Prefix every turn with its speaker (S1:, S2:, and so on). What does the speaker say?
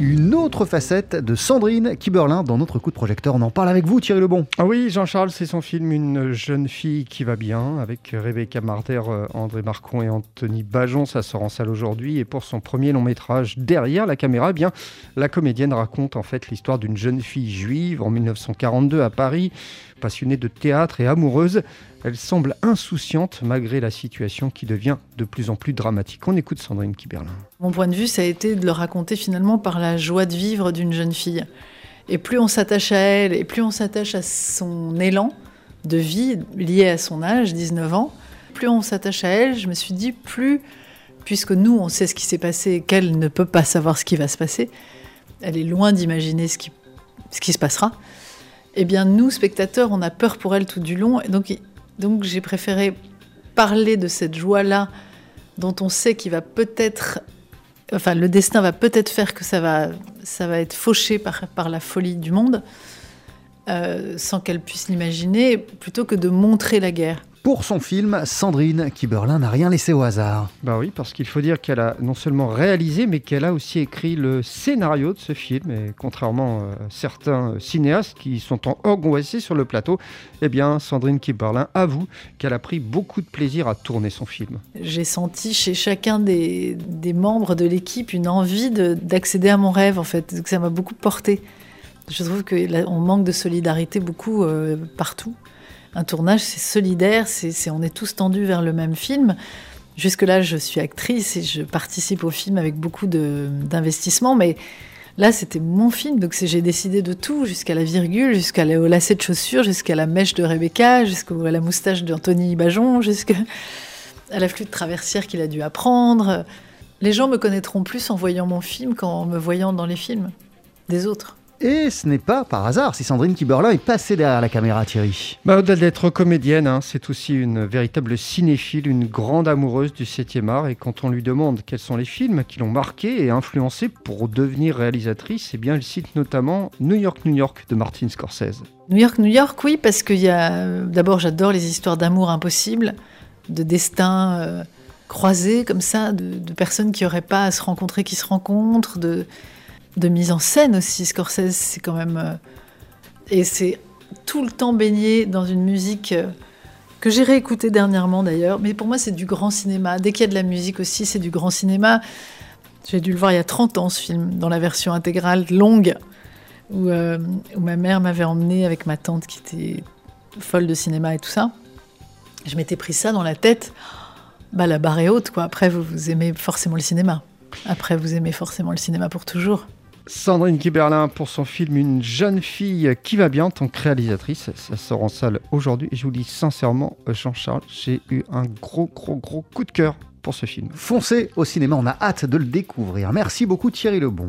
S1: une autre facette de Sandrine Kiberlin dans notre coup de projecteur. On en parle avec vous, Thierry Lebon.
S2: Ah oui, Jean-Charles, c'est son film Une jeune fille qui va bien avec Rebecca Marder, euh, André Marcon et Anthony Bajon. Ça sort en salle aujourd'hui. Et pour son premier long métrage, Derrière la caméra, eh bien, la comédienne raconte en fait l'histoire d'une jeune fille juive en 1942 à Paris, passionnée de théâtre et amoureuse. Elle semble insouciante malgré la situation qui devient de plus en plus dramatique. On écoute Sandrine Kiberlin.
S3: Mon point de vue, ça a été de le raconter finalement par la joie de vivre d'une jeune fille. Et plus on s'attache à elle, et plus on s'attache à son élan de vie lié à son âge, 19 ans, plus on s'attache à elle, je me suis dit, plus, puisque nous, on sait ce qui s'est passé, qu'elle ne peut pas savoir ce qui va se passer, elle est loin d'imaginer ce qui, ce qui se passera, eh bien nous, spectateurs, on a peur pour elle tout du long. Et donc donc j'ai préféré parler de cette joie-là dont on sait qu'il va peut-être, enfin le destin va peut-être faire que ça va, ça va être fauché par, la folie du monde, euh, sans qu'elle puisse l'imaginer, plutôt que de montrer la guerre.
S1: Pour son film, Sandrine Kiberlin n'a rien laissé au hasard.
S2: Bah oui, parce qu'il faut dire qu'elle a non seulement réalisé, mais qu'elle a aussi écrit le scénario de ce film. Et contrairement à certains cinéastes qui sont en angoissés sur le plateau, eh bien, Sandrine Kiberlin avoue qu'elle a pris beaucoup de plaisir à tourner son film.
S3: J'ai senti chez chacun des, des membres de l'équipe une envie d'accéder à mon rêve, en fait. Ça m'a beaucoup porté. Je trouve qu'on manque de solidarité beaucoup euh, partout un tournage, c'est solidaire, c'est, on est tous tendus vers le même film. Jusque-là, je suis actrice et je participe au film avec beaucoup d'investissement, mais là, c'était mon film, donc j'ai décidé de tout, jusqu'à la virgule, jusqu'à la lacet de chaussures, jusqu'à la mèche de Rebecca, jusqu'à la moustache d'Anthony Bajon, jusqu'à la flûte traversière qu'il a dû apprendre. Les gens me connaîtront plus en voyant mon film qu'en me voyant dans les films des autres.
S1: Et ce n'est pas par hasard si Sandrine Kiberlin est passée derrière la caméra, Thierry.
S2: Bah, Au-delà d'être comédienne, hein, c'est aussi une véritable cinéphile, une grande amoureuse du 7e art. Et quand on lui demande quels sont les films qui l'ont marquée et influencée pour devenir réalisatrice, eh bien, elle cite notamment New York, New York de Martin Scorsese.
S3: New York, New York, oui, parce que y a... d'abord, j'adore les histoires d'amour impossibles, de destin euh, croisés comme ça, de, de personnes qui n'auraient pas à se rencontrer, qui se rencontrent, de de mise en scène aussi. Scorsese, c'est quand même. Euh, et c'est tout le temps baigné dans une musique euh, que j'ai réécoutée dernièrement d'ailleurs. Mais pour moi, c'est du grand cinéma. Dès qu'il y a de la musique aussi, c'est du grand cinéma. J'ai dû le voir il y a 30 ans, ce film, dans la version intégrale longue, où, euh, ma mère m'avait emmené avec ma tante qui était folle de cinéma et tout ça. Je m'étais pris ça dans la tête. Bah, la barre est haute, quoi. Après, vous aimez forcément le cinéma. Après, vous aimez forcément le cinéma pour toujours.
S2: Sandrine Kiberlin pour son film Une jeune fille qui va bien en tant que réalisatrice. Ça sort en salle aujourd'hui et je vous dis sincèrement, Jean-Charles, j'ai eu un gros, gros, gros coup de cœur pour ce film.
S1: Foncez au cinéma, on a hâte de le découvrir. Merci beaucoup Thierry Lebon.